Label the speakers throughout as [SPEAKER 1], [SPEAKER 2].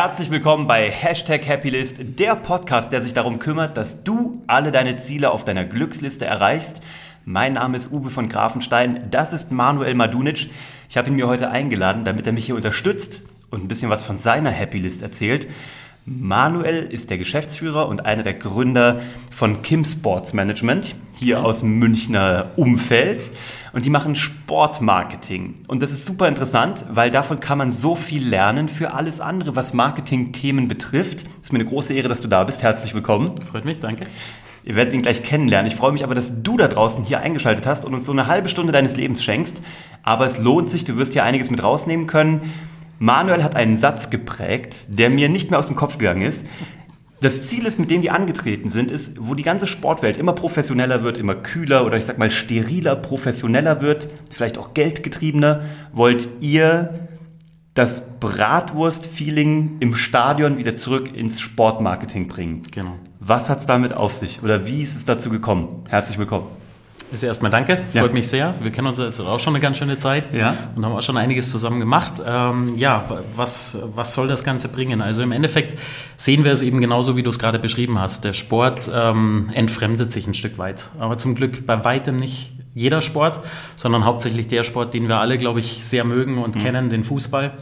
[SPEAKER 1] Herzlich willkommen bei Hashtag Happylist, der Podcast, der sich darum kümmert, dass du alle deine Ziele auf deiner Glücksliste erreichst. Mein Name ist Uwe von Grafenstein, das ist Manuel Madunic. Ich habe ihn mir heute eingeladen, damit er mich hier unterstützt und ein bisschen was von seiner Happylist erzählt. Manuel ist der Geschäftsführer und einer der Gründer von Kim Sports Management, hier aus dem Münchner Umfeld. Und die machen Sportmarketing. Und das ist super interessant, weil davon kann man so viel lernen für alles andere, was Marketing-Themen betrifft. Es ist mir eine große Ehre, dass du da bist. Herzlich willkommen.
[SPEAKER 2] Freut mich, danke.
[SPEAKER 1] Ihr werdet ihn gleich kennenlernen. Ich freue mich aber, dass du da draußen hier eingeschaltet hast und uns so eine halbe Stunde deines Lebens schenkst. Aber es lohnt sich, du wirst hier einiges mit rausnehmen können. Manuel hat einen Satz geprägt, der mir nicht mehr aus dem Kopf gegangen ist. Das Ziel ist, mit dem die angetreten sind, ist, wo die ganze Sportwelt immer professioneller wird, immer kühler oder ich sag mal steriler, professioneller wird, vielleicht auch geldgetriebener, wollt ihr das Bratwurst-Feeling im Stadion wieder zurück ins Sportmarketing bringen.
[SPEAKER 2] Genau.
[SPEAKER 1] Was hat es damit auf sich oder wie ist es dazu gekommen? Herzlich willkommen.
[SPEAKER 2] Also erstmal danke, freut ja. mich sehr. Wir kennen uns jetzt auch schon eine ganz schöne Zeit ja. und haben auch schon einiges zusammen gemacht. Ähm, ja, was, was soll das Ganze bringen? Also im Endeffekt sehen wir es eben genauso, wie du es gerade beschrieben hast. Der Sport ähm, entfremdet sich ein Stück weit, aber zum Glück bei weitem nicht jeder Sport, sondern hauptsächlich der Sport, den wir alle, glaube ich, sehr mögen und mhm. kennen, den Fußball.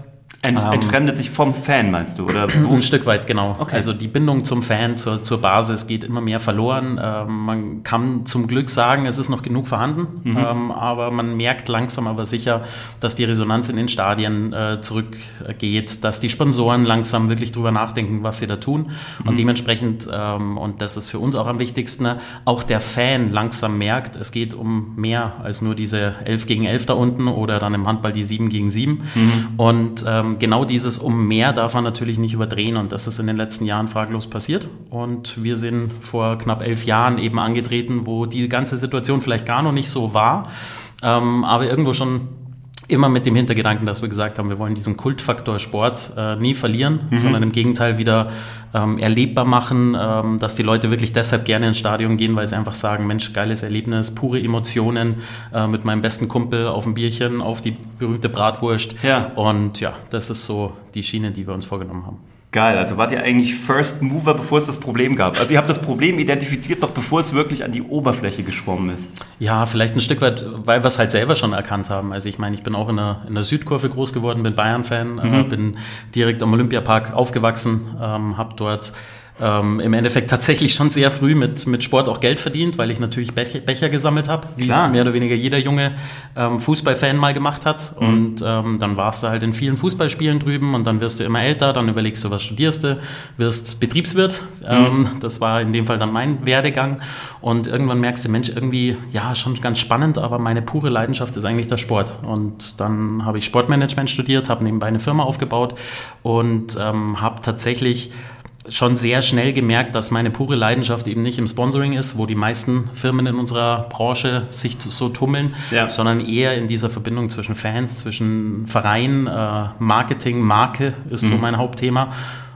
[SPEAKER 1] Ent, ähm, entfremdet sich vom Fan, meinst du? Oder
[SPEAKER 2] Ein Stück weit, genau. Okay. Also die Bindung zum Fan, zur, zur Basis geht immer mehr verloren. Ähm, man kann zum Glück sagen, es ist noch genug vorhanden, mhm. ähm, aber man merkt langsam aber sicher, dass die Resonanz in den Stadien äh, zurückgeht, dass die Sponsoren langsam wirklich drüber nachdenken, was sie da tun. Mhm. Und dementsprechend, ähm, und das ist für uns auch am wichtigsten, auch der Fan langsam merkt, es geht um mehr als nur diese 11 gegen 11 da unten oder dann im Handball die 7 gegen 7. Mhm. Und ähm, genau dieses um mehr darf man natürlich nicht überdrehen und das ist in den letzten Jahren fraglos passiert. Und wir sind vor knapp elf Jahren eben angetreten, wo die ganze Situation vielleicht gar noch nicht so war, ähm, aber irgendwo schon immer mit dem Hintergedanken, dass wir gesagt haben, wir wollen diesen Kultfaktor Sport äh, nie verlieren, mhm. sondern im Gegenteil wieder ähm, erlebbar machen, ähm, dass die Leute wirklich deshalb gerne ins Stadion gehen, weil sie einfach sagen, Mensch, geiles Erlebnis, pure Emotionen äh, mit meinem besten Kumpel auf ein Bierchen, auf die berühmte Bratwurst. Ja. Und ja, das ist so die Schiene, die wir uns vorgenommen haben.
[SPEAKER 1] Geil, also wart ihr eigentlich First Mover, bevor es das Problem gab? Also ihr habt das Problem identifiziert, doch bevor es wirklich an die Oberfläche geschwommen ist.
[SPEAKER 2] Ja, vielleicht ein Stück weit, weil wir es halt selber schon erkannt haben. Also ich meine, ich bin auch in der, in der Südkurve groß geworden, bin Bayern-Fan, mhm. äh, bin direkt am Olympiapark aufgewachsen, ähm, habe dort ähm, im Endeffekt tatsächlich schon sehr früh mit, mit Sport auch Geld verdient, weil ich natürlich Becher, Becher gesammelt habe, wie Klar. es mehr oder weniger jeder junge ähm, Fußballfan mal gemacht hat. Mhm. Und ähm, dann warst du halt in vielen Fußballspielen drüben und dann wirst du immer älter, dann überlegst du, was studierst du, wirst Betriebswirt. Mhm. Ähm, das war in dem Fall dann mein Werdegang. Und irgendwann merkst du, Mensch, irgendwie, ja, schon ganz spannend, aber meine pure Leidenschaft ist eigentlich der Sport. Und dann habe ich Sportmanagement studiert, habe nebenbei eine Firma aufgebaut und ähm, habe tatsächlich schon sehr schnell gemerkt, dass meine pure Leidenschaft eben nicht im Sponsoring ist, wo die meisten Firmen in unserer Branche sich so tummeln, ja. sondern eher in dieser Verbindung zwischen Fans, zwischen Verein, äh, Marketing, Marke ist mhm. so mein Hauptthema.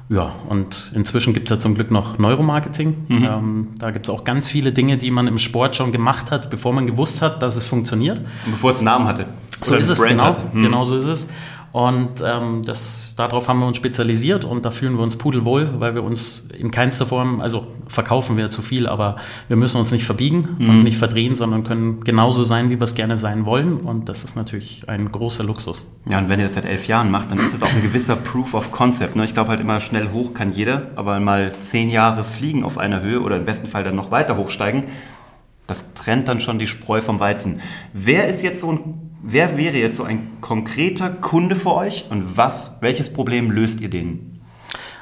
[SPEAKER 2] Ja, und inzwischen gibt es ja zum Glück noch Neuromarketing. Mhm. Ähm, da gibt es auch ganz viele Dinge, die man im Sport schon gemacht hat, bevor man gewusst hat, dass es funktioniert.
[SPEAKER 1] Und bevor es einen Namen hatte.
[SPEAKER 2] So ist es, genau. Mhm. Genau so ist es. Und ähm, das, darauf haben wir uns spezialisiert und da fühlen wir uns pudelwohl, weil wir uns in keinster Form, also verkaufen wir zu viel, aber wir müssen uns nicht verbiegen mhm. und nicht verdrehen, sondern können genauso sein, wie wir es gerne sein wollen. Und das ist natürlich ein großer Luxus.
[SPEAKER 1] Ja, und wenn ihr das seit elf Jahren macht, dann ist es auch ein gewisser Proof of Concept. Ne? Ich glaube halt immer, schnell hoch kann jeder, aber mal zehn Jahre fliegen auf einer Höhe oder im besten Fall dann noch weiter hochsteigen, das trennt dann schon die Spreu vom Weizen. Wer ist jetzt so ein Wer wäre jetzt so ein konkreter Kunde für euch und was, welches Problem löst ihr denen?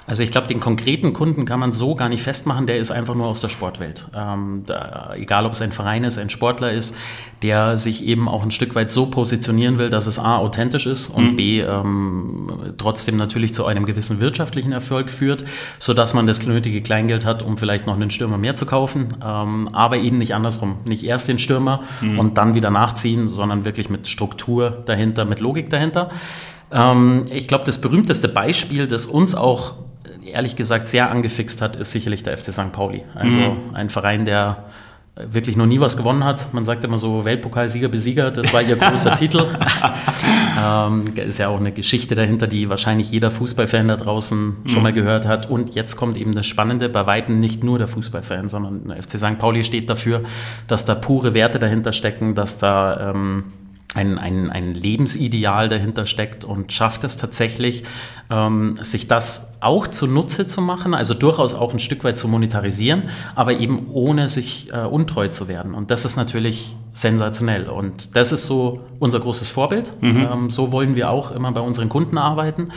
[SPEAKER 2] Also ich glaube, den konkreten Kunden kann man so gar nicht festmachen, der ist einfach nur aus der Sportwelt. Ähm, da, egal, ob es ein Verein ist, ein Sportler ist, der sich eben auch ein Stück weit so positionieren will, dass es A, authentisch ist und mhm. B, ähm, trotzdem natürlich zu einem gewissen wirtschaftlichen Erfolg führt, sodass man das nötige Kleingeld hat, um vielleicht noch einen Stürmer mehr zu kaufen, ähm, aber eben nicht andersrum. Nicht erst den Stürmer mhm. und dann wieder nachziehen, sondern wirklich mit Struktur dahinter, mit Logik dahinter. Ähm, ich glaube, das berühmteste Beispiel, das uns auch ehrlich gesagt sehr angefixt hat, ist sicherlich der FC St. Pauli. Also mhm. ein Verein, der wirklich noch nie was gewonnen hat. Man sagt immer so Weltpokalsieger, Besieger, das war ihr großer Titel. ähm, ist ja auch eine Geschichte dahinter, die wahrscheinlich jeder Fußballfan da draußen mhm. schon mal gehört hat. Und jetzt kommt eben das Spannende, bei Weitem nicht nur der Fußballfan, sondern der FC St. Pauli steht dafür, dass da pure Werte dahinter stecken, dass da ähm, ein, ein, ein Lebensideal dahinter steckt und schafft es tatsächlich, ähm, sich das auch zunutze zu machen, also durchaus auch ein Stück weit zu monetarisieren, aber eben ohne sich äh, untreu zu werden. Und das ist natürlich sensationell. Und das ist so unser großes Vorbild. Mhm. Ähm, so wollen wir auch immer bei unseren Kunden arbeiten.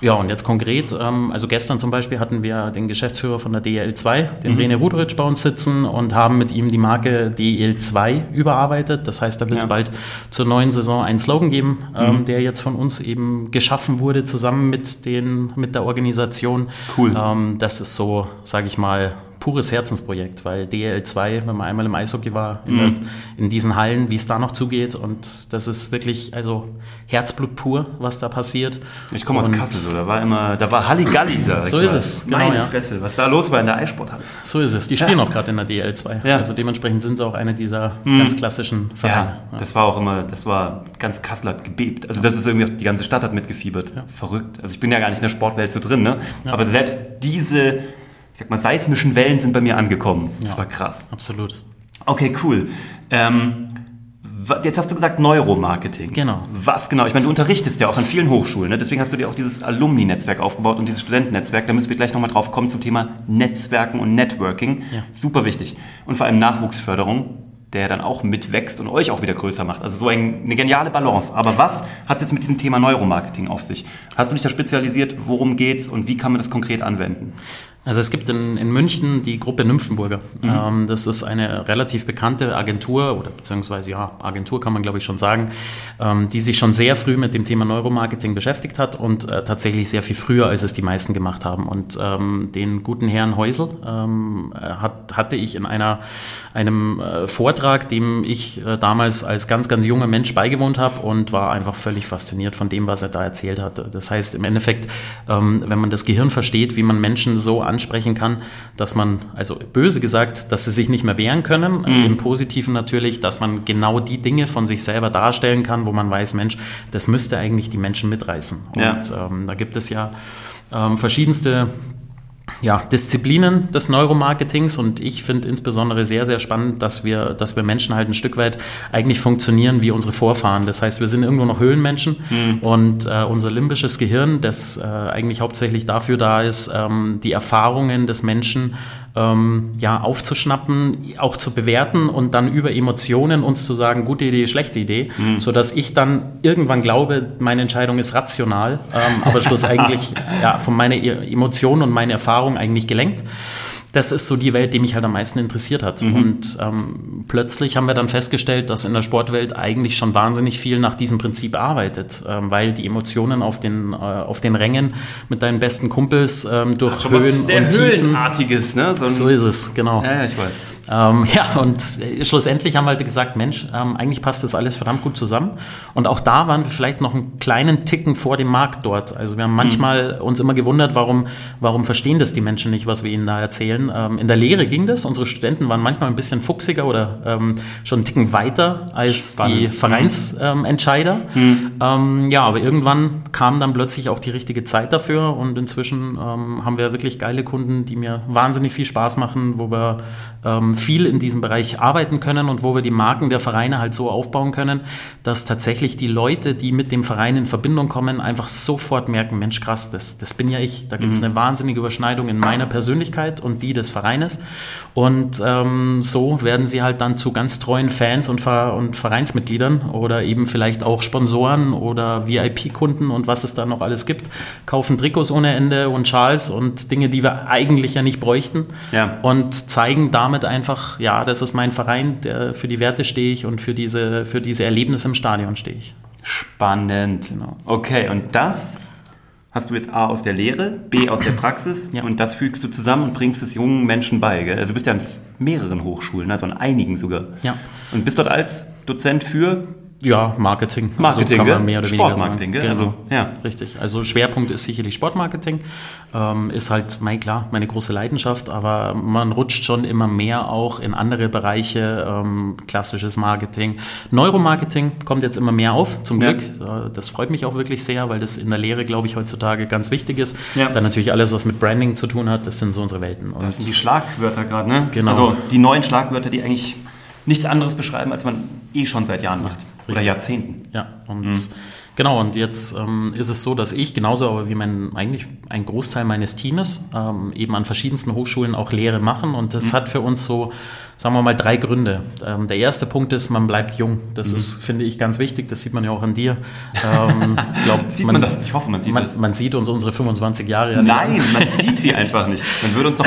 [SPEAKER 2] Ja, und jetzt konkret, ähm, also gestern zum Beispiel hatten wir den Geschäftsführer von der DL2, den mhm. René Ruderitsch, bei uns sitzen und haben mit ihm die Marke DL2 überarbeitet. Das heißt, da wird es ja. bald zur neuen Saison einen Slogan geben, ähm, mhm. der jetzt von uns eben geschaffen wurde, zusammen mit, den, mit der Organisation. Cool. Ähm, das ist so, sage ich mal, pures Herzensprojekt, weil DL2, wenn man einmal im Eishockey war, in, mhm. der, in diesen Hallen, wie es da noch zugeht und das ist wirklich also Herzblut pur, was da passiert.
[SPEAKER 1] Ich komme aus Kassel, so, da war immer, da war Halligalli,
[SPEAKER 2] sag So ist mal. es,
[SPEAKER 1] genau, Meine ja. Fresse, was war los bei in der Eissporthalle?
[SPEAKER 2] So ist es, die spielen ja. auch gerade in der DL2, ja. also dementsprechend sind sie auch eine dieser mhm. ganz klassischen Vereine.
[SPEAKER 1] Ja, das war auch immer, das war, ganz Kassel hat gebebt, also das ist irgendwie, die ganze Stadt hat mitgefiebert, verrückt. Also ich bin ja gar nicht in der Sportwelt so drin, ne? aber selbst diese ich sag mal, seismischen Wellen sind bei mir angekommen. Das ja, war krass.
[SPEAKER 2] Absolut.
[SPEAKER 1] Okay, cool. Ähm, jetzt hast du gesagt Neuromarketing.
[SPEAKER 2] Genau.
[SPEAKER 1] Was genau? Ich meine, du unterrichtest ja auch an vielen Hochschulen, ne? deswegen hast du dir auch dieses Alumni-Netzwerk aufgebaut und dieses Studentennetzwerk. Da müssen wir gleich nochmal drauf kommen zum Thema Netzwerken und Networking. Ja. Super wichtig. Und vor allem Nachwuchsförderung, der dann auch mitwächst und euch auch wieder größer macht. Also so eine geniale Balance. Aber was hat es jetzt mit diesem Thema Neuromarketing auf sich? Hast du dich da spezialisiert? Worum geht's und wie kann man das konkret anwenden?
[SPEAKER 2] Also es gibt in, in München die Gruppe Nymphenburger. Mhm. Ähm, das ist eine relativ bekannte Agentur oder beziehungsweise ja, Agentur kann man glaube ich schon sagen, ähm, die sich schon sehr früh mit dem Thema Neuromarketing beschäftigt hat und äh, tatsächlich sehr viel früher, als es die meisten gemacht haben. Und ähm, den guten Herrn Häusel ähm, hat, hatte ich in einer, einem äh, Vortrag, dem ich äh, damals als ganz, ganz junger Mensch beigewohnt habe und war einfach völlig fasziniert von dem, was er da erzählt hat. Das heißt im Endeffekt, ähm, wenn man das Gehirn versteht, wie man Menschen so ansprechen kann, dass man, also böse gesagt, dass sie sich nicht mehr wehren können, mhm. im Positiven natürlich, dass man genau die Dinge von sich selber darstellen kann, wo man weiß, Mensch, das müsste eigentlich die Menschen mitreißen. Ja. Und ähm, da gibt es ja ähm, verschiedenste ja, Disziplinen des Neuromarketings und ich finde insbesondere sehr, sehr spannend, dass wir, dass wir Menschen halt ein Stück weit eigentlich funktionieren wie unsere Vorfahren. Das heißt, wir sind irgendwo noch Höhlenmenschen mhm. und äh, unser limbisches Gehirn, das äh, eigentlich hauptsächlich dafür da ist, ähm, die Erfahrungen des Menschen ähm, ja, aufzuschnappen, auch zu bewerten und dann über Emotionen uns zu sagen, gute Idee, schlechte Idee, mhm. sodass ich dann irgendwann glaube, meine Entscheidung ist rational, ähm, aber schlussendlich ja, von meinen e-, Emotionen und meinen Erfahrungen eigentlich gelenkt das ist so die Welt, die mich halt am meisten interessiert hat. Mhm. Und ähm, plötzlich haben wir dann festgestellt, dass in der Sportwelt eigentlich schon wahnsinnig viel nach diesem Prinzip arbeitet, ähm, weil die Emotionen auf den, äh, auf den Rängen mit deinen besten Kumpels ähm, durch Ach, Höhen
[SPEAKER 1] sehr und Tiefen. Höhlenartiges, ne?
[SPEAKER 2] So, so ist es, genau.
[SPEAKER 1] Ja ich weiß.
[SPEAKER 2] Ähm, ja, und schlussendlich haben wir halt gesagt, Mensch, ähm, eigentlich passt das alles verdammt gut zusammen. Und auch da waren wir vielleicht noch einen kleinen Ticken vor dem Markt dort. Also wir haben manchmal mhm. uns immer gewundert, warum, warum verstehen das die Menschen nicht, was wir ihnen da erzählen. Ähm, in der Lehre ging das. Unsere Studenten waren manchmal ein bisschen fuchsiger oder ähm, schon einen Ticken weiter als Spannend. die Vereinsentscheider. Mhm. Ähm, ja, aber irgendwann kam dann plötzlich auch die richtige Zeit dafür und inzwischen ähm, haben wir wirklich geile Kunden, die mir wahnsinnig viel Spaß machen, wo wir viel in diesem Bereich arbeiten können und wo wir die Marken der Vereine halt so aufbauen können, dass tatsächlich die Leute, die mit dem Verein in Verbindung kommen, einfach sofort merken, Mensch, krass, das, das bin ja ich. Da gibt es mhm. eine wahnsinnige Überschneidung in meiner Persönlichkeit und die des Vereines. Und ähm, so werden sie halt dann zu ganz treuen Fans und, Ver und Vereinsmitgliedern oder eben vielleicht auch Sponsoren oder VIP-Kunden und was es da noch alles gibt. Kaufen Trikots ohne Ende und Schals und Dinge, die wir eigentlich ja nicht bräuchten. Ja. Und zeigen damit einfach, einfach, ja, das ist mein Verein, der, für die Werte stehe ich und für diese, für diese Erlebnisse im Stadion stehe ich.
[SPEAKER 1] Spannend. Genau. Okay, und das hast du jetzt A aus der Lehre, B aus der Praxis ja. und das fügst du zusammen und bringst es jungen Menschen bei. Gell? Also du bist ja an mehreren Hochschulen, also an einigen sogar.
[SPEAKER 2] Ja.
[SPEAKER 1] Und bist dort als Dozent für
[SPEAKER 2] Ja, Marketing.
[SPEAKER 1] Marketing,
[SPEAKER 2] also kann man mehr oder weniger
[SPEAKER 1] Sportmarketing,
[SPEAKER 2] sagen.
[SPEAKER 1] gell?
[SPEAKER 2] Genau.
[SPEAKER 1] Also, ja.
[SPEAKER 2] Richtig. Also Schwerpunkt ist sicherlich Sportmarketing. Ähm, ist halt, mein, klar, meine große Leidenschaft, aber man rutscht schon immer mehr auch in andere Bereiche. Ähm, klassisches Marketing. Neuromarketing kommt jetzt immer mehr auf, zum
[SPEAKER 1] Ja.
[SPEAKER 2] Glück. Äh, das freut mich auch wirklich sehr, weil das in der Lehre, glaube ich, heutzutage ganz wichtig ist.
[SPEAKER 1] Ja.
[SPEAKER 2] Dann natürlich alles, was mit Branding zu tun hat, das sind so unsere Welten. Und
[SPEAKER 1] Das sind die Schlagwörter gerade, ne?
[SPEAKER 2] Genau.
[SPEAKER 1] Also die neuen Schlagwörter, die eigentlich nichts anderes beschreiben, als man eh schon seit Jahren macht. Oder
[SPEAKER 2] Richtig.
[SPEAKER 1] Jahrzehnten.
[SPEAKER 2] Ja, und genau, und jetzt ähm, ist es so, dass ich genauso aber wie mein, eigentlich ein Großteil meines Teams ähm, eben an verschiedensten Hochschulen auch Lehre machen. Und das hat für uns so, sagen wir mal, drei Gründe. Ähm, der erste Punkt ist, man bleibt jung. Das ist, finde ich, ganz wichtig. Das sieht man ja auch an dir. Ähm, glaub,
[SPEAKER 1] Sieht man, das? Ich hoffe, man sieht
[SPEAKER 2] man,
[SPEAKER 1] das.
[SPEAKER 2] man sieht uns unsere 25 Jahre.
[SPEAKER 1] Nein, man sieht sie einfach nicht. Man würde uns doch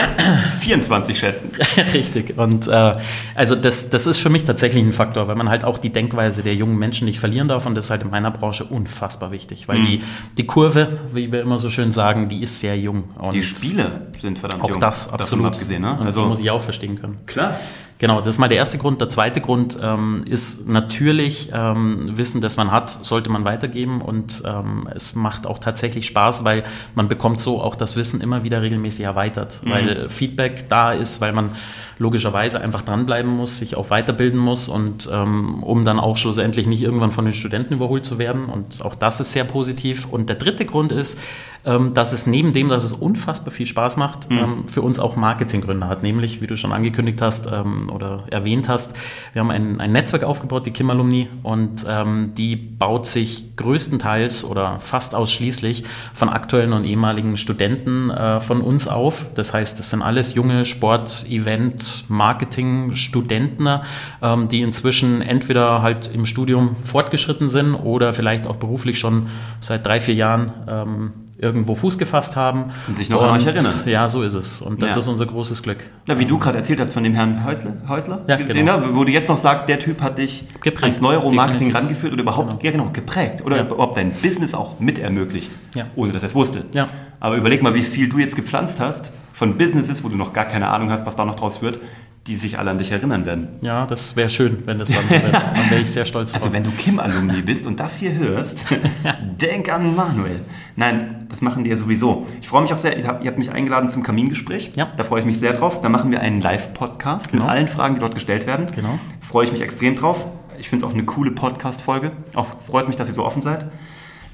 [SPEAKER 1] 24 schätzen.
[SPEAKER 2] Richtig. Und äh, also das, das ist für mich tatsächlich ein Faktor, weil man halt auch die Denkweise der jungen Menschen nicht verlieren darf. Und das ist halt in meiner Branche unfassbar wichtig, weil die, die Kurve, wie wir immer so schön sagen, die ist sehr jung. Und
[SPEAKER 1] Die Spiele sind verdammt
[SPEAKER 2] auch
[SPEAKER 1] jung.
[SPEAKER 2] das,
[SPEAKER 1] davon
[SPEAKER 2] absolut.
[SPEAKER 1] abgesehen, ne? Also,
[SPEAKER 2] die muss ich auch verstehen können.
[SPEAKER 1] klar.
[SPEAKER 2] Genau, das ist mal der erste Grund. Der zweite Grund ähm, ist natürlich ähm, Wissen, das man hat, sollte man weitergeben und ähm, es macht auch tatsächlich Spaß, weil man bekommt so auch das Wissen immer wieder regelmäßig erweitert, weil Feedback da ist, weil man logischerweise einfach dranbleiben muss, sich auch weiterbilden muss und ähm, um dann auch schlussendlich nicht irgendwann von den Studenten überholt zu werden und auch das ist sehr positiv. Und der dritte Grund ist, dass es neben dem, dass es unfassbar viel Spaß macht, ähm, für uns auch Marketinggründe hat. Nämlich, wie du schon angekündigt hast ähm, oder erwähnt hast, wir haben ein, ein Netzwerk aufgebaut, die Kim Alumni, und ähm, die baut sich größtenteils oder fast ausschließlich von aktuellen und ehemaligen Studenten äh, von uns auf. Das heißt, das sind alles junge Sport-, Event-, Marketing-Studenten, ähm, die inzwischen entweder halt im Studium fortgeschritten sind oder vielleicht auch beruflich schon seit drei, vier Jahren ähm, irgendwo Fuß gefasst haben.
[SPEAKER 1] Und sich noch an euch erinnern.
[SPEAKER 2] Ja, so ist es. Und das
[SPEAKER 1] Ja.
[SPEAKER 2] ist unser großes Glück.
[SPEAKER 1] Ja, wie du gerade erzählt hast von dem Herrn Häusler, Häusler
[SPEAKER 2] Ja,
[SPEAKER 1] den,
[SPEAKER 2] genau.
[SPEAKER 1] da, wo du jetzt noch sagst, der Typ hat dich
[SPEAKER 2] Geprägt,
[SPEAKER 1] ans Neuromarketing rangeführt oder überhaupt, ja genau, geprägt oder
[SPEAKER 2] Ja.
[SPEAKER 1] überhaupt dein Business auch mit ermöglicht,
[SPEAKER 2] Ja.
[SPEAKER 1] ohne dass er es wusste.
[SPEAKER 2] Ja.
[SPEAKER 1] Aber überleg mal, wie viel du jetzt gepflanzt hast von Businesses, wo du noch gar keine Ahnung hast, was da noch draus wird, die sich alle an dich erinnern werden.
[SPEAKER 2] Ja, das wäre schön, wenn das dann so wird. Dann wäre ich sehr stolz drauf.
[SPEAKER 1] Also wenn du Kim-Alumni bist und das hier hörst, denk an Manuel. Nein, das machen die ja sowieso. Ich freue mich auch sehr, ihr habt, ihr habt mich eingeladen zum Kamingespräch.
[SPEAKER 2] Ja.
[SPEAKER 1] Da freue ich mich sehr drauf. Da machen wir einen Live-Podcast mit
[SPEAKER 2] Genau.
[SPEAKER 1] allen Fragen, die dort gestellt werden.
[SPEAKER 2] Genau.
[SPEAKER 1] Freue ich mich extrem drauf. Ich finde es auch eine coole Podcast-Folge. Auch freut mich, dass ihr so offen seid.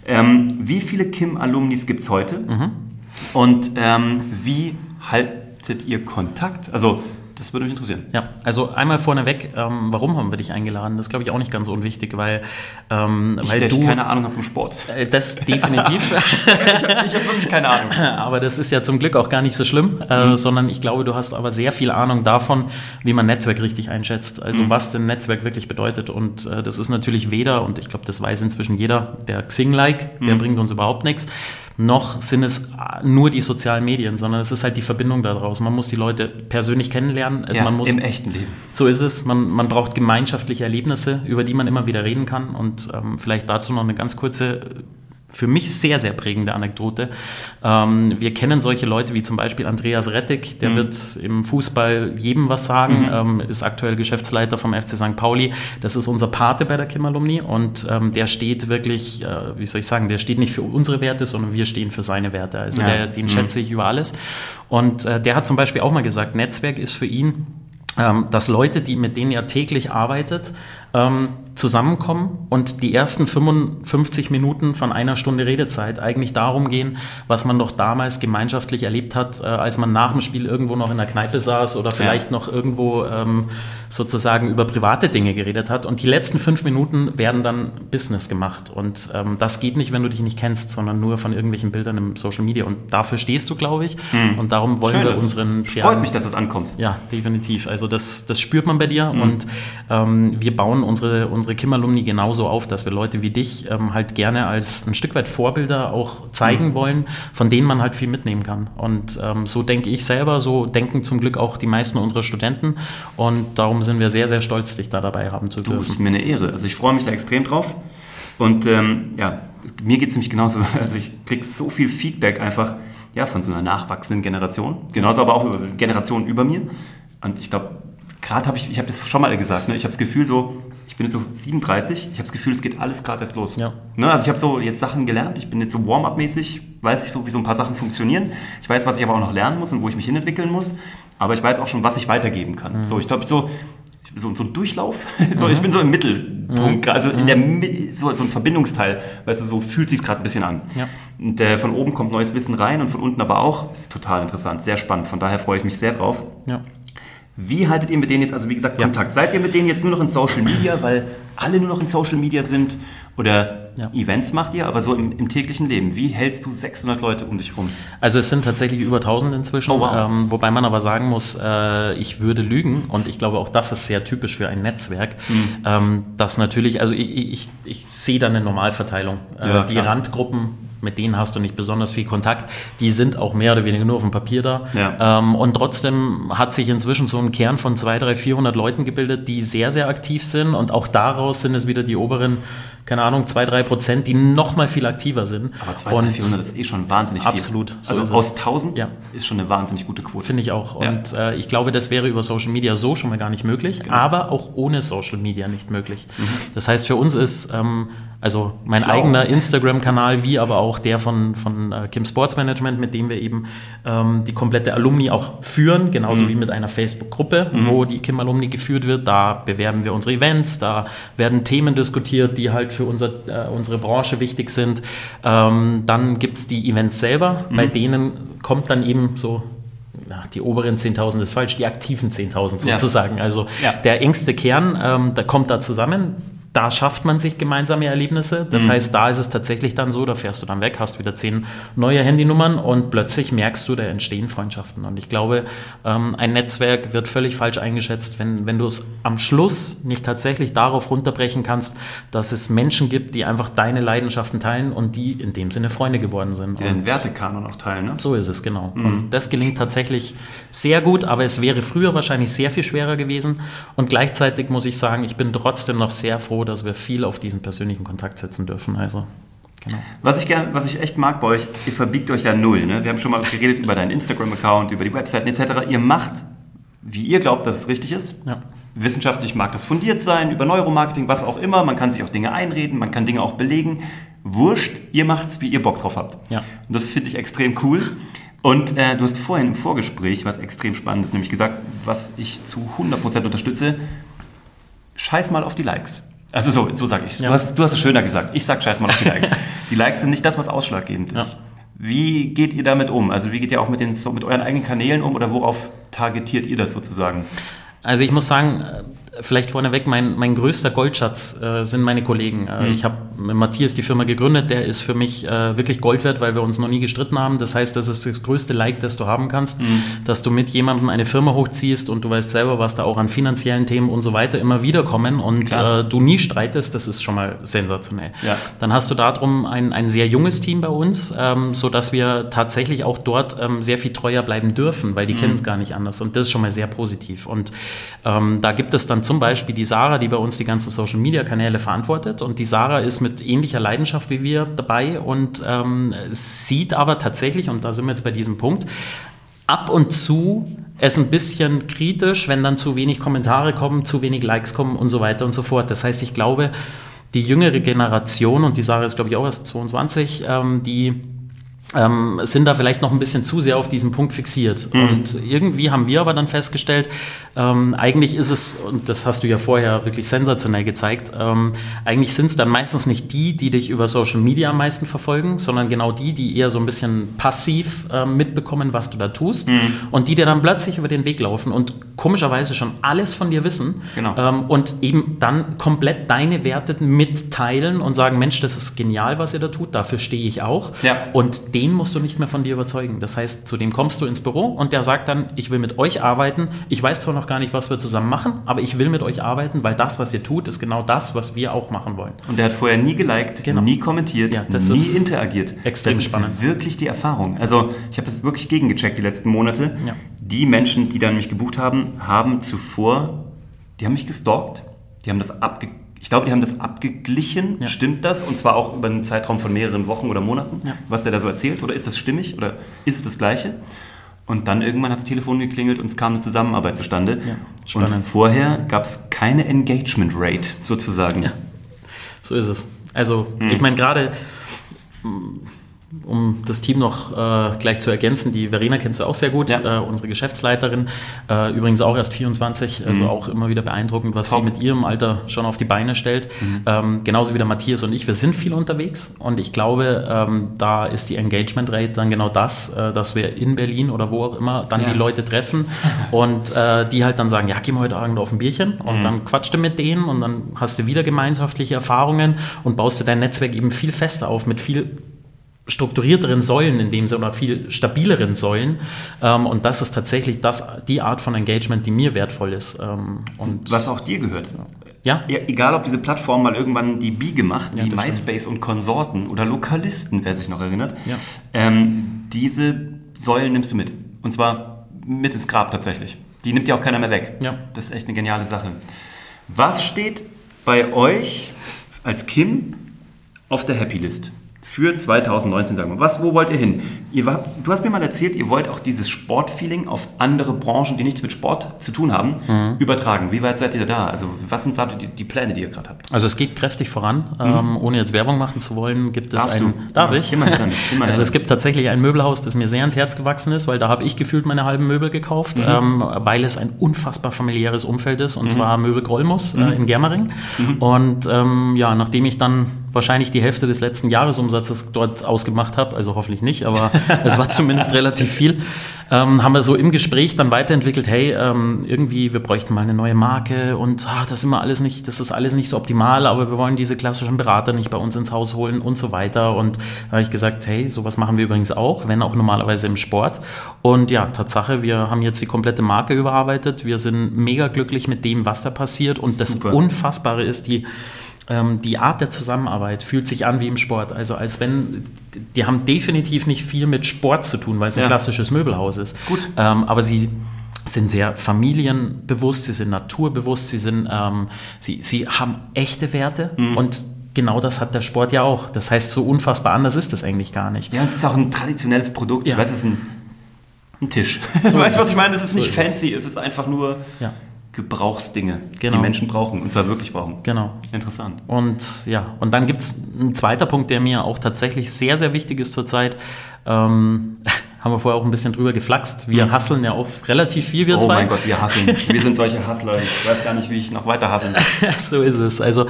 [SPEAKER 1] Ähm, wie viele Kim-Alumnis gibt es heute?
[SPEAKER 2] Mhm.
[SPEAKER 1] Und ähm, wie haltet ihr Kontakt? Also, das würde mich interessieren.
[SPEAKER 2] Ja, also einmal vorneweg, ähm, warum haben wir dich eingeladen? Das ist, glaube ich, auch nicht ganz so unwichtig, weil, ähm,
[SPEAKER 1] Ich,
[SPEAKER 2] weil du.
[SPEAKER 1] ich keine Ahnung habe vom Sport.
[SPEAKER 2] Äh, das definitiv.
[SPEAKER 1] Ich habe hab wirklich keine Ahnung.
[SPEAKER 2] aber das ist ja zum Glück auch gar nicht so schlimm, äh, sondern ich glaube, du hast aber sehr viel Ahnung davon, wie man Netzwerk richtig einschätzt. Also was denn Netzwerk wirklich bedeutet. Und äh, das ist natürlich weder, und ich glaube, das weiß inzwischen jeder, der Xing-Like, der bringt uns überhaupt nichts. Noch sind es äh, nur die sozialen Medien, sondern es ist halt die Verbindung daraus. Man muss die Leute persönlich kennenlernen. Also
[SPEAKER 1] Ja,
[SPEAKER 2] man muss
[SPEAKER 1] im echten Leben.
[SPEAKER 2] So ist es. Man, man braucht gemeinschaftliche Erlebnisse, über die man immer wieder reden kann. Und ähm, vielleicht dazu noch eine ganz kurze, für mich sehr, sehr prägende Anekdote. Ähm, wir kennen solche Leute wie zum Beispiel Andreas Rettig, der wird im Fußball jedem was sagen, ähm, ist aktuell Geschäftsleiter vom FC St. Pauli. Das ist unser Pate bei der Kim Alumni und ähm, der steht wirklich, äh, wie soll ich sagen, der steht nicht für unsere Werte, sondern wir stehen für seine Werte. Also
[SPEAKER 1] Ja.
[SPEAKER 2] der, den schätze ich über alles. Und äh, der hat zum Beispiel auch mal gesagt, Netzwerk ist für ihn ähm, dass Leute, die mit denen er täglich arbeitet, ähm, zusammenkommen und die ersten 55 Minuten von einer Stunde Redezeit eigentlich darum gehen, was man doch damals gemeinschaftlich erlebt hat, äh, als man nach dem Spiel irgendwo noch in der Kneipe saß oder vielleicht noch irgendwo ähm, sozusagen über private Dinge geredet hat. Und die letzten fünf Minuten werden dann Business gemacht. Und ähm, das geht nicht, wenn du dich nicht kennst, sondern nur von irgendwelchen Bildern im Social Media. Und dafür stehst du, glaube ich. Und darum wollen
[SPEAKER 1] Schön,
[SPEAKER 2] wir unseren
[SPEAKER 1] Freut mich, dass das ankommt.
[SPEAKER 2] ja, definitiv. Also das, das spürt man bei dir und ähm, wir bauen unsere, unsere Kim-Alumni genauso auf, dass wir Leute wie dich ähm, halt gerne als ein Stück weit Vorbilder auch zeigen wollen, von denen man halt viel mitnehmen kann. Und ähm, so denke ich selber, so denken zum Glück auch die meisten unserer Studenten und darum sind wir sehr, sehr stolz, dich da dabei haben zu
[SPEAKER 1] Du,
[SPEAKER 2] dürfen.
[SPEAKER 1] ist mir eine Ehre. Also ich freue mich da extrem drauf. Und ähm, ja, mir geht es nämlich genauso. Also ich kriege so viel Feedback einfach ja, von so einer nachwachsenden Generation. Genauso aber auch über Generationen über mir. Und ich glaube, gerade habe ich, ich habe das schon mal gesagt, ne? ich habe das Gefühl so, ich bin jetzt so 37, ich habe das Gefühl, es geht alles gerade erst los.
[SPEAKER 2] Ja.
[SPEAKER 1] Ne? Also ich habe so jetzt Sachen gelernt, ich bin jetzt so Warm-up-mäßig, weiß ich so, wie so ein paar Sachen funktionieren. Ich weiß, was ich aber auch noch lernen muss und wo ich mich hinentwickeln muss, aber ich weiß auch schon, was ich weitergeben kann. Mhm. So, ich glaube, so, so, so ein Durchlauf, so, mhm. ich bin so im Mittelpunkt, mhm. also in der, so, so ein Verbindungsteil, weißt du, so fühlt sich gerade ein bisschen an. Ja. Und äh, von oben kommt neues Wissen rein und von unten aber auch. Das ist total interessant, sehr spannend, von daher freue ich mich sehr drauf. Ja. Wie haltet ihr mit denen jetzt, also wie gesagt, Kontakt? Ja. Seid ihr mit denen jetzt nur noch in Social Media, weil alle nur noch in Social Media sind? Oder ja. Events macht ihr, aber so im, im, täglichen Leben. Wie hältst du 600 Leute um dich rum?
[SPEAKER 2] Also es sind tatsächlich über 1000 inzwischen, oh, wow. ähm, wobei man aber sagen muss, äh, ich würde lügen und ich glaube auch das ist sehr typisch für ein Netzwerk, mhm. ähm, dass natürlich, also ich, ich, ich sehe da eine Normalverteilung. Äh, ja, die Randgruppen mit denen hast du nicht besonders viel Kontakt. Die sind auch mehr oder weniger nur auf dem Papier da. Ja. Ähm, und trotzdem hat sich inzwischen so ein Kern von 200, 300, 400 Leuten gebildet, die sehr, sehr aktiv sind. Und auch daraus sind es wieder die oberen, keine Ahnung, 2, 3 Prozent, die noch mal viel aktiver sind.
[SPEAKER 1] Aber 2, 300, 400 ist eh schon wahnsinnig
[SPEAKER 2] viel. Absolut.
[SPEAKER 1] So also aus 1000 ja. ist schon eine wahnsinnig gute Quote.
[SPEAKER 2] Finde ich auch. Ja. Und äh, ich glaube, das wäre über Social Media so schon mal gar nicht möglich, genau. aber auch ohne Social Media nicht möglich. Mhm. Das heißt, für uns ist... Ähm, also mein Schlau. eigener Instagram-Kanal, wie aber auch der von, von äh, Kim Sports Management, mit dem wir eben ähm, die komplette Alumni auch führen, genauso mhm. wie mit einer Facebook-Gruppe, mhm. wo die Kim Alumni geführt wird. Da bewerben wir unsere Events, da werden Themen diskutiert, die halt für unser, äh, unsere Branche wichtig sind. Ähm, dann gibt es die Events selber, mhm. bei denen kommt dann eben so die oberen 10.000 ist falsch, die aktiven 10.000 sozusagen. Ja. Also ja. der engste Kern, ähm, der kommt da zusammen da schafft man sich gemeinsame Erlebnisse. Das mhm. heißt, da ist es tatsächlich dann so, da fährst du dann weg, hast wieder zehn neue Handynummern und plötzlich merkst du, da entstehen Freundschaften. Und ich glaube, ähm, ein Netzwerk wird völlig falsch eingeschätzt, wenn, wenn du es am Schluss nicht tatsächlich darauf runterbrechen kannst, dass es Menschen gibt, die einfach deine Leidenschaften teilen und die in dem Sinne Freunde geworden sind.
[SPEAKER 1] Die den Wertekanon auch teilen, ne?
[SPEAKER 2] So ist es, genau. Mhm. Und das gelingt tatsächlich sehr gut, aber es wäre früher wahrscheinlich sehr viel schwerer gewesen. Und gleichzeitig muss ich sagen, ich bin trotzdem noch sehr froh, dass wir viel auf diesen persönlichen Kontakt setzen dürfen. Also,
[SPEAKER 1] genau. Was ich gern, was ich echt mag bei euch, ihr verbiegt euch ja null. Ne? Wir haben schon mal geredet über deinen Instagram-Account, über die Webseiten etc. Ihr macht, wie ihr glaubt, dass es richtig ist. Ja. Wissenschaftlich mag das fundiert sein, über Neuromarketing, was auch immer. Man kann sich auch Dinge einreden, man kann Dinge auch belegen. Wurscht, ihr macht es, wie ihr Bock drauf habt. Ja. Und das finde ich extrem cool. Und äh, du hast vorhin im Vorgespräch was extrem Spannendes, nämlich gesagt, was ich zu 100% unterstütze, scheiß mal auf die Likes. Also so, so sage ich ja. du, hast, du hast es schöner gesagt. Ich sage scheiß mal auf die Likes. die Likes sind nicht das, was ausschlaggebend ist. Ja. Wie geht ihr damit um? Also wie geht ihr auch mit, den, mit euren eigenen Kanälen um oder worauf targetiert ihr das sozusagen?
[SPEAKER 2] Also ich muss sagen, vielleicht vorneweg, mein, mein größter Goldschatz äh, sind meine Kollegen. Äh, mhm. Ich habe mit Matthias die Firma gegründet, der ist für mich äh, wirklich Gold wert, weil wir uns noch nie gestritten haben. Das heißt, das ist das größte Like, das du haben kannst, mhm. dass du mit jemandem eine Firma hochziehst und du weißt selber, was da auch an finanziellen Themen und so weiter immer wieder kommen und äh, du nie streitest, das ist schon mal sensationell. Ja. Dann hast du darum ein, ein sehr junges Team bei uns, ähm, sodass wir tatsächlich auch dort ähm, sehr viel treuer bleiben dürfen, weil die mhm. kennen es gar nicht anders und das ist schon mal sehr positiv. Und ähm, da gibt es dann zum Beispiel die Sarah, die bei uns die ganzen Social Media Kanäle verantwortet. Und die Sarah ist mit ähnlicher Leidenschaft wie wir dabei und ähm, sieht aber tatsächlich, und da sind wir jetzt bei diesem Punkt, ab und zu es ein bisschen kritisch, wenn dann zu wenig Kommentare kommen, zu wenig Likes kommen und so weiter und so fort. Das heißt, ich glaube, die jüngere Generation, und die Sarah ist, glaube ich, auch erst 22, ähm, die ähm, sind da vielleicht noch ein bisschen zu sehr auf diesen Punkt fixiert. Mhm. Und irgendwie haben wir aber dann festgestellt, ähm, eigentlich ist es, und das hast du ja vorher wirklich sensationell gezeigt, ähm, eigentlich sind es dann meistens nicht die, die dich über Social Media am meisten verfolgen, sondern genau die, die eher so ein bisschen passiv äh, mitbekommen, was du da tust mhm. und die dir dann plötzlich über den Weg laufen und komischerweise schon alles von dir wissen genau. ähm, und eben dann komplett deine Werte mitteilen und sagen, Mensch, das ist genial, was ihr da tut, dafür stehe ich auch. Ja. Und den musst du nicht mehr von dir überzeugen. Das heißt, zu dem kommst du ins Büro und der sagt dann, ich will mit euch arbeiten. Ich weiß zwar noch gar nicht, was wir zusammen machen, aber ich will mit euch arbeiten, weil das, was ihr tut, ist genau das, was wir auch machen wollen.
[SPEAKER 1] Und der hat vorher nie geliked, genau. nie kommentiert, ja, nie interagiert.
[SPEAKER 2] Extrem
[SPEAKER 1] das
[SPEAKER 2] spannend.
[SPEAKER 1] Ist wirklich die Erfahrung. Also ich habe das wirklich gegengecheckt die letzten Monate. Ja. Die Menschen, die dann mich gebucht haben, haben zuvor, die haben mich gestalkt, die haben das abgegeben ich glaube, die haben das abgeglichen. Ja. Stimmt das? Und zwar auch über einen Zeitraum von mehreren Wochen oder Monaten, ja. was der da so erzählt? Oder ist das stimmig? Oder ist es das Gleiche? Und dann irgendwann hat das Telefon geklingelt und es kam eine Zusammenarbeit zustande.
[SPEAKER 2] Ja,
[SPEAKER 1] und
[SPEAKER 2] spannend.
[SPEAKER 1] vorher gab es keine Engagement Rate sozusagen.
[SPEAKER 2] Ja, so ist es. Also, ich meine, gerade um das Team noch äh, gleich zu ergänzen, die Verena kennst du auch sehr gut,
[SPEAKER 1] Ja.
[SPEAKER 2] äh, unsere Geschäftsleiterin, äh, übrigens auch erst 24, also auch immer wieder beeindruckend, was
[SPEAKER 1] Top.
[SPEAKER 2] sie mit ihrem Alter schon auf die Beine stellt. Ähm, genauso wie der Matthias und ich, wir sind viel unterwegs und ich glaube, ähm, da ist die Engagement Rate dann genau das, äh, dass wir in Berlin oder wo auch immer dann
[SPEAKER 1] Ja.
[SPEAKER 2] die Leute treffen und äh, die halt dann sagen, ja, gehen wir heute Abend auf ein Bierchen und dann quatscht du mit denen und dann hast du wieder gemeinschaftliche Erfahrungen und baust du dein Netzwerk eben viel fester auf mit viel strukturierteren Säulen in dem Sinne oder viel stabileren Säulen. Ähm, und das ist tatsächlich das, die Art von Engagement, die mir wertvoll ist. Ähm, und
[SPEAKER 1] Was auch dir gehört.
[SPEAKER 2] ja,
[SPEAKER 1] Ja, egal, ob diese Plattform mal irgendwann die Biege macht,
[SPEAKER 2] Ja,
[SPEAKER 1] wie MySpace und Konsorten oder Lokalisten, wer sich noch erinnert,
[SPEAKER 2] Ja.
[SPEAKER 1] ähm, diese Säulen nimmst du mit. Und zwar mit ins Grab tatsächlich. Die nimmt dir auch keiner mehr weg.
[SPEAKER 2] Ja.
[SPEAKER 1] Das ist echt eine geniale Sache. Was steht bei euch als Kim auf der Happy List? Für 2019, sagen wir. Was, wo wollt ihr hin? Ihr war, du hast mir mal erzählt, ihr wollt auch dieses Sportfeeling auf andere Branchen, die nichts mit Sport zu tun haben,
[SPEAKER 2] Mhm.
[SPEAKER 1] übertragen. Wie weit seid ihr da? Also, was sind die, die Pläne, die ihr gerade habt?
[SPEAKER 2] Also es geht kräftig voran. Ähm, ohne jetzt Werbung machen zu wollen, gibt es
[SPEAKER 1] Darfst
[SPEAKER 2] ein...
[SPEAKER 1] du.
[SPEAKER 2] Darf
[SPEAKER 1] Ja,
[SPEAKER 2] ich?
[SPEAKER 1] hin, geh mal
[SPEAKER 2] also es gibt tatsächlich ein Möbelhaus, das mir sehr ans Herz gewachsen ist, weil da habe ich gefühlt meine halben Möbel gekauft,
[SPEAKER 1] Mhm.
[SPEAKER 2] ähm, weil es ein unfassbar familiäres Umfeld ist, und zwar Möbel Grollmus
[SPEAKER 1] Mhm.
[SPEAKER 2] äh, in Germering. Und ähm, ja, nachdem ich dann wahrscheinlich die Hälfte des letzten Jahresumsatzes dort ausgemacht habe, also hoffentlich nicht, aber es war zumindest relativ viel, ähm, haben wir so im Gespräch dann weiterentwickelt, hey, ähm, irgendwie, wir bräuchten mal eine neue Marke und ah, das ist immer alles nicht, das ist alles nicht so optimal, aber wir wollen diese klassischen Berater nicht bei uns ins Haus holen und so weiter. Und da habe ich gesagt, hey, sowas machen wir übrigens auch, wenn auch normalerweise im Sport. Und ja, Tatsache, wir haben jetzt die komplette Marke überarbeitet. Wir sind mega glücklich mit dem, was da passiert. Und das
[SPEAKER 1] Super.
[SPEAKER 2] Unfassbare ist, die die Art der Zusammenarbeit fühlt sich an wie im Sport. Also als wenn, die haben definitiv nicht viel mit Sport zu tun, weil es ein
[SPEAKER 1] Ja.
[SPEAKER 2] klassisches Möbelhaus ist.
[SPEAKER 1] Gut.
[SPEAKER 2] Ähm, aber sie sind sehr familienbewusst, sie sind naturbewusst, sie sind, ähm, sie, sie haben echte Werte
[SPEAKER 1] Mhm.
[SPEAKER 2] und genau das hat der Sport ja auch. Das heißt, so unfassbar anders ist das eigentlich gar nicht.
[SPEAKER 1] Ja, es ist auch ein traditionelles Produkt.
[SPEAKER 2] Ja.
[SPEAKER 1] Weißt du, es ist ein, ein Tisch. weißt du, was ich meine? Es ist
[SPEAKER 2] So
[SPEAKER 1] nicht
[SPEAKER 2] ist es.
[SPEAKER 1] fancy, es ist einfach nur
[SPEAKER 2] Ja,
[SPEAKER 1] Gebrauchsdinge,
[SPEAKER 2] Genau.
[SPEAKER 1] die Menschen brauchen. Und zwar wirklich brauchen.
[SPEAKER 2] genau.
[SPEAKER 1] Interessant.
[SPEAKER 2] Und ja, und dann gibt es einen zweiter Punkt, der mir auch tatsächlich sehr, sehr wichtig ist zurzeit. Ähm, haben wir vorher auch ein bisschen drüber geflaxt. Wir hasseln ja auch relativ viel, wir
[SPEAKER 1] Mhm. Oh
[SPEAKER 2] zwei.
[SPEAKER 1] mein Gott, wir hassen. Wir sind solche Hustler. Ich weiß gar nicht, wie ich noch weiter hasseln
[SPEAKER 2] so ist es. Also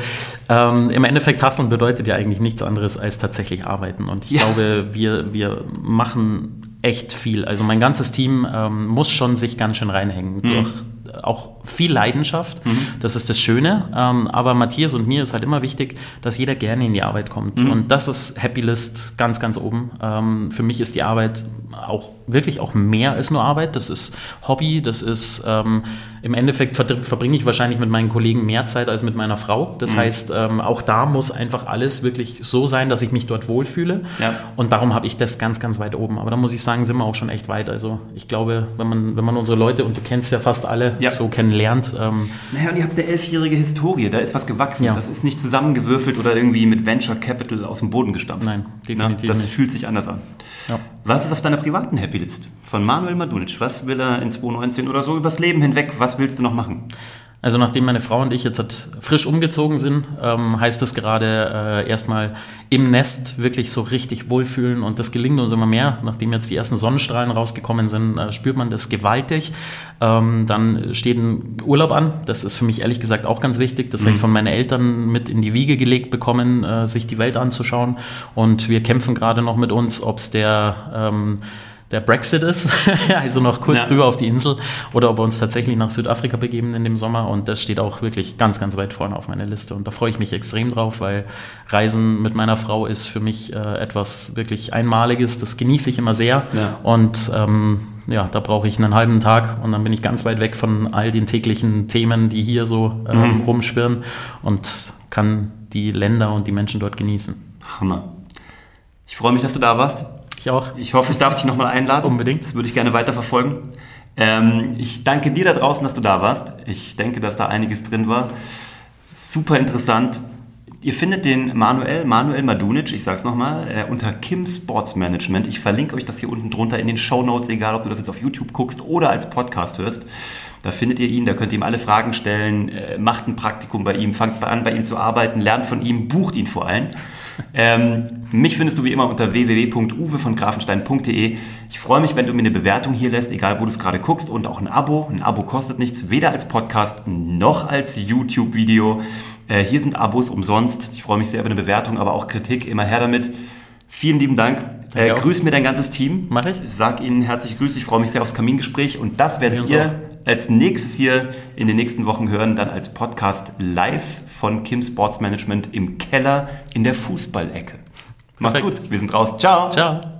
[SPEAKER 2] ähm, im Endeffekt Hasseln bedeutet ja eigentlich nichts anderes als tatsächlich arbeiten. Und ich
[SPEAKER 1] Ja.
[SPEAKER 2] glaube, wir, wir machen echt viel. Also mein ganzes Team ähm, muss schon sich ganz schön reinhängen. Durch auch viel Leidenschaft. Das ist das Schöne. Ähm, aber Matthias und mir ist halt immer wichtig, dass jeder gerne in die Arbeit kommt. Und das ist Happy List ganz, ganz oben. Ähm, für mich ist die Arbeit auch wirklich auch mehr als nur Arbeit. Das ist Hobby, das ist ähm, im Endeffekt ver- verbringe ich wahrscheinlich mit meinen Kollegen mehr Zeit als mit meiner Frau. Das heißt, ähm, auch da muss einfach alles wirklich so sein, dass ich mich dort wohlfühle.
[SPEAKER 1] Ja.
[SPEAKER 2] Und darum habe ich das ganz, ganz weit oben. Aber da muss ich sagen, sind wir auch schon echt weit. Also ich glaube, wenn man, wenn man unsere Leute, und du kennst ja fast alle,
[SPEAKER 1] Ja.
[SPEAKER 2] so kennenlernt, ähm,
[SPEAKER 1] Naja, und ihr habt eine elfjährige Historie, da ist was gewachsen.
[SPEAKER 2] Ja.
[SPEAKER 1] Das ist nicht zusammengewürfelt oder irgendwie mit Venture Capital aus dem Boden gestampft.
[SPEAKER 2] Nein, definitiv
[SPEAKER 1] das
[SPEAKER 2] nicht.
[SPEAKER 1] fühlt sich anders an.
[SPEAKER 2] ja.
[SPEAKER 1] Was ist auf deiner privaten Happy List? Von Manuel Madunic. Was will er in 2019 oder so übers Leben hinweg? Was willst du noch machen?
[SPEAKER 2] Also nachdem meine Frau und ich jetzt halt frisch umgezogen sind, ähm, heißt es gerade äh, erstmal im Nest wirklich so richtig wohlfühlen und das gelingt uns immer mehr. Nachdem jetzt die ersten Sonnenstrahlen rausgekommen sind, äh, spürt man das gewaltig. Ähm, dann steht ein Urlaub an. Das ist für mich ehrlich gesagt auch ganz wichtig. Das habe ich von meinen Eltern mit in die Wiege gelegt bekommen, äh, sich die Welt anzuschauen. Und wir kämpfen gerade noch mit uns, ob es der ähm, der Brexit ist, also noch kurz
[SPEAKER 1] Ja.
[SPEAKER 2] rüber auf die Insel, oder ob wir uns tatsächlich nach Südafrika begeben in dem Sommer. Und das steht auch wirklich ganz, ganz weit vorne auf meiner Liste. Und da freue ich mich extrem drauf, weil Reisen mit meiner Frau ist für mich äh, etwas wirklich Einmaliges. Das genieße ich immer sehr.
[SPEAKER 1] Ja.
[SPEAKER 2] Und ähm, ja, da brauche ich einen halben Tag und dann bin ich ganz weit weg von all den täglichen Themen, die hier so ähm, rumschwirren und kann die Länder und die Menschen dort genießen.
[SPEAKER 1] Hammer. Ich freue mich, dass du da warst.
[SPEAKER 2] Ich auch.
[SPEAKER 1] Ich hoffe, ich darf dich nochmal einladen.
[SPEAKER 2] Unbedingt.
[SPEAKER 1] Das würde ich gerne weiterverfolgen. Ähm, ich danke dir da draußen, dass du da warst. Ich denke, dass da einiges drin war. Super interessant. Ihr findet den Manuel, Manuel Madunic, ich sag's nochmal, äh, unter Kim Sports Management. Ich verlinke euch das hier unten drunter in den Show Notes, egal ob du das jetzt auf YouTube guckst oder als Podcast hörst. Da findet ihr ihn, da könnt ihr ihm alle Fragen stellen, äh, macht ein Praktikum bei ihm, fangt an, bei ihm zu arbeiten, lernt von ihm, bucht ihn vor allem. Ähm, mich findest du wie immer unter www.uwe von grafenstein.de. Ich freue mich, wenn du mir eine Bewertung hier lässt, egal wo du es gerade guckst und auch ein Abo. Ein Abo kostet nichts, weder als Podcast noch als YouTube-Video. Äh, hier sind Abos umsonst. Ich freue mich sehr über eine Bewertung, aber auch Kritik. Immer her damit. Vielen lieben Dank. Äh, grüß mir dein ganzes Team.
[SPEAKER 2] Mach ich.
[SPEAKER 1] Sag Ihnen herzliche Grüße. Ich freue mich sehr aufs Kamingespräch. Und das werdet ihr als nächstes hier in den nächsten Wochen hören, dann als Podcast live von Kim Sports Management im Keller in der Fußballecke. Macht's gut. Wir sind raus. Ciao.
[SPEAKER 2] Ciao.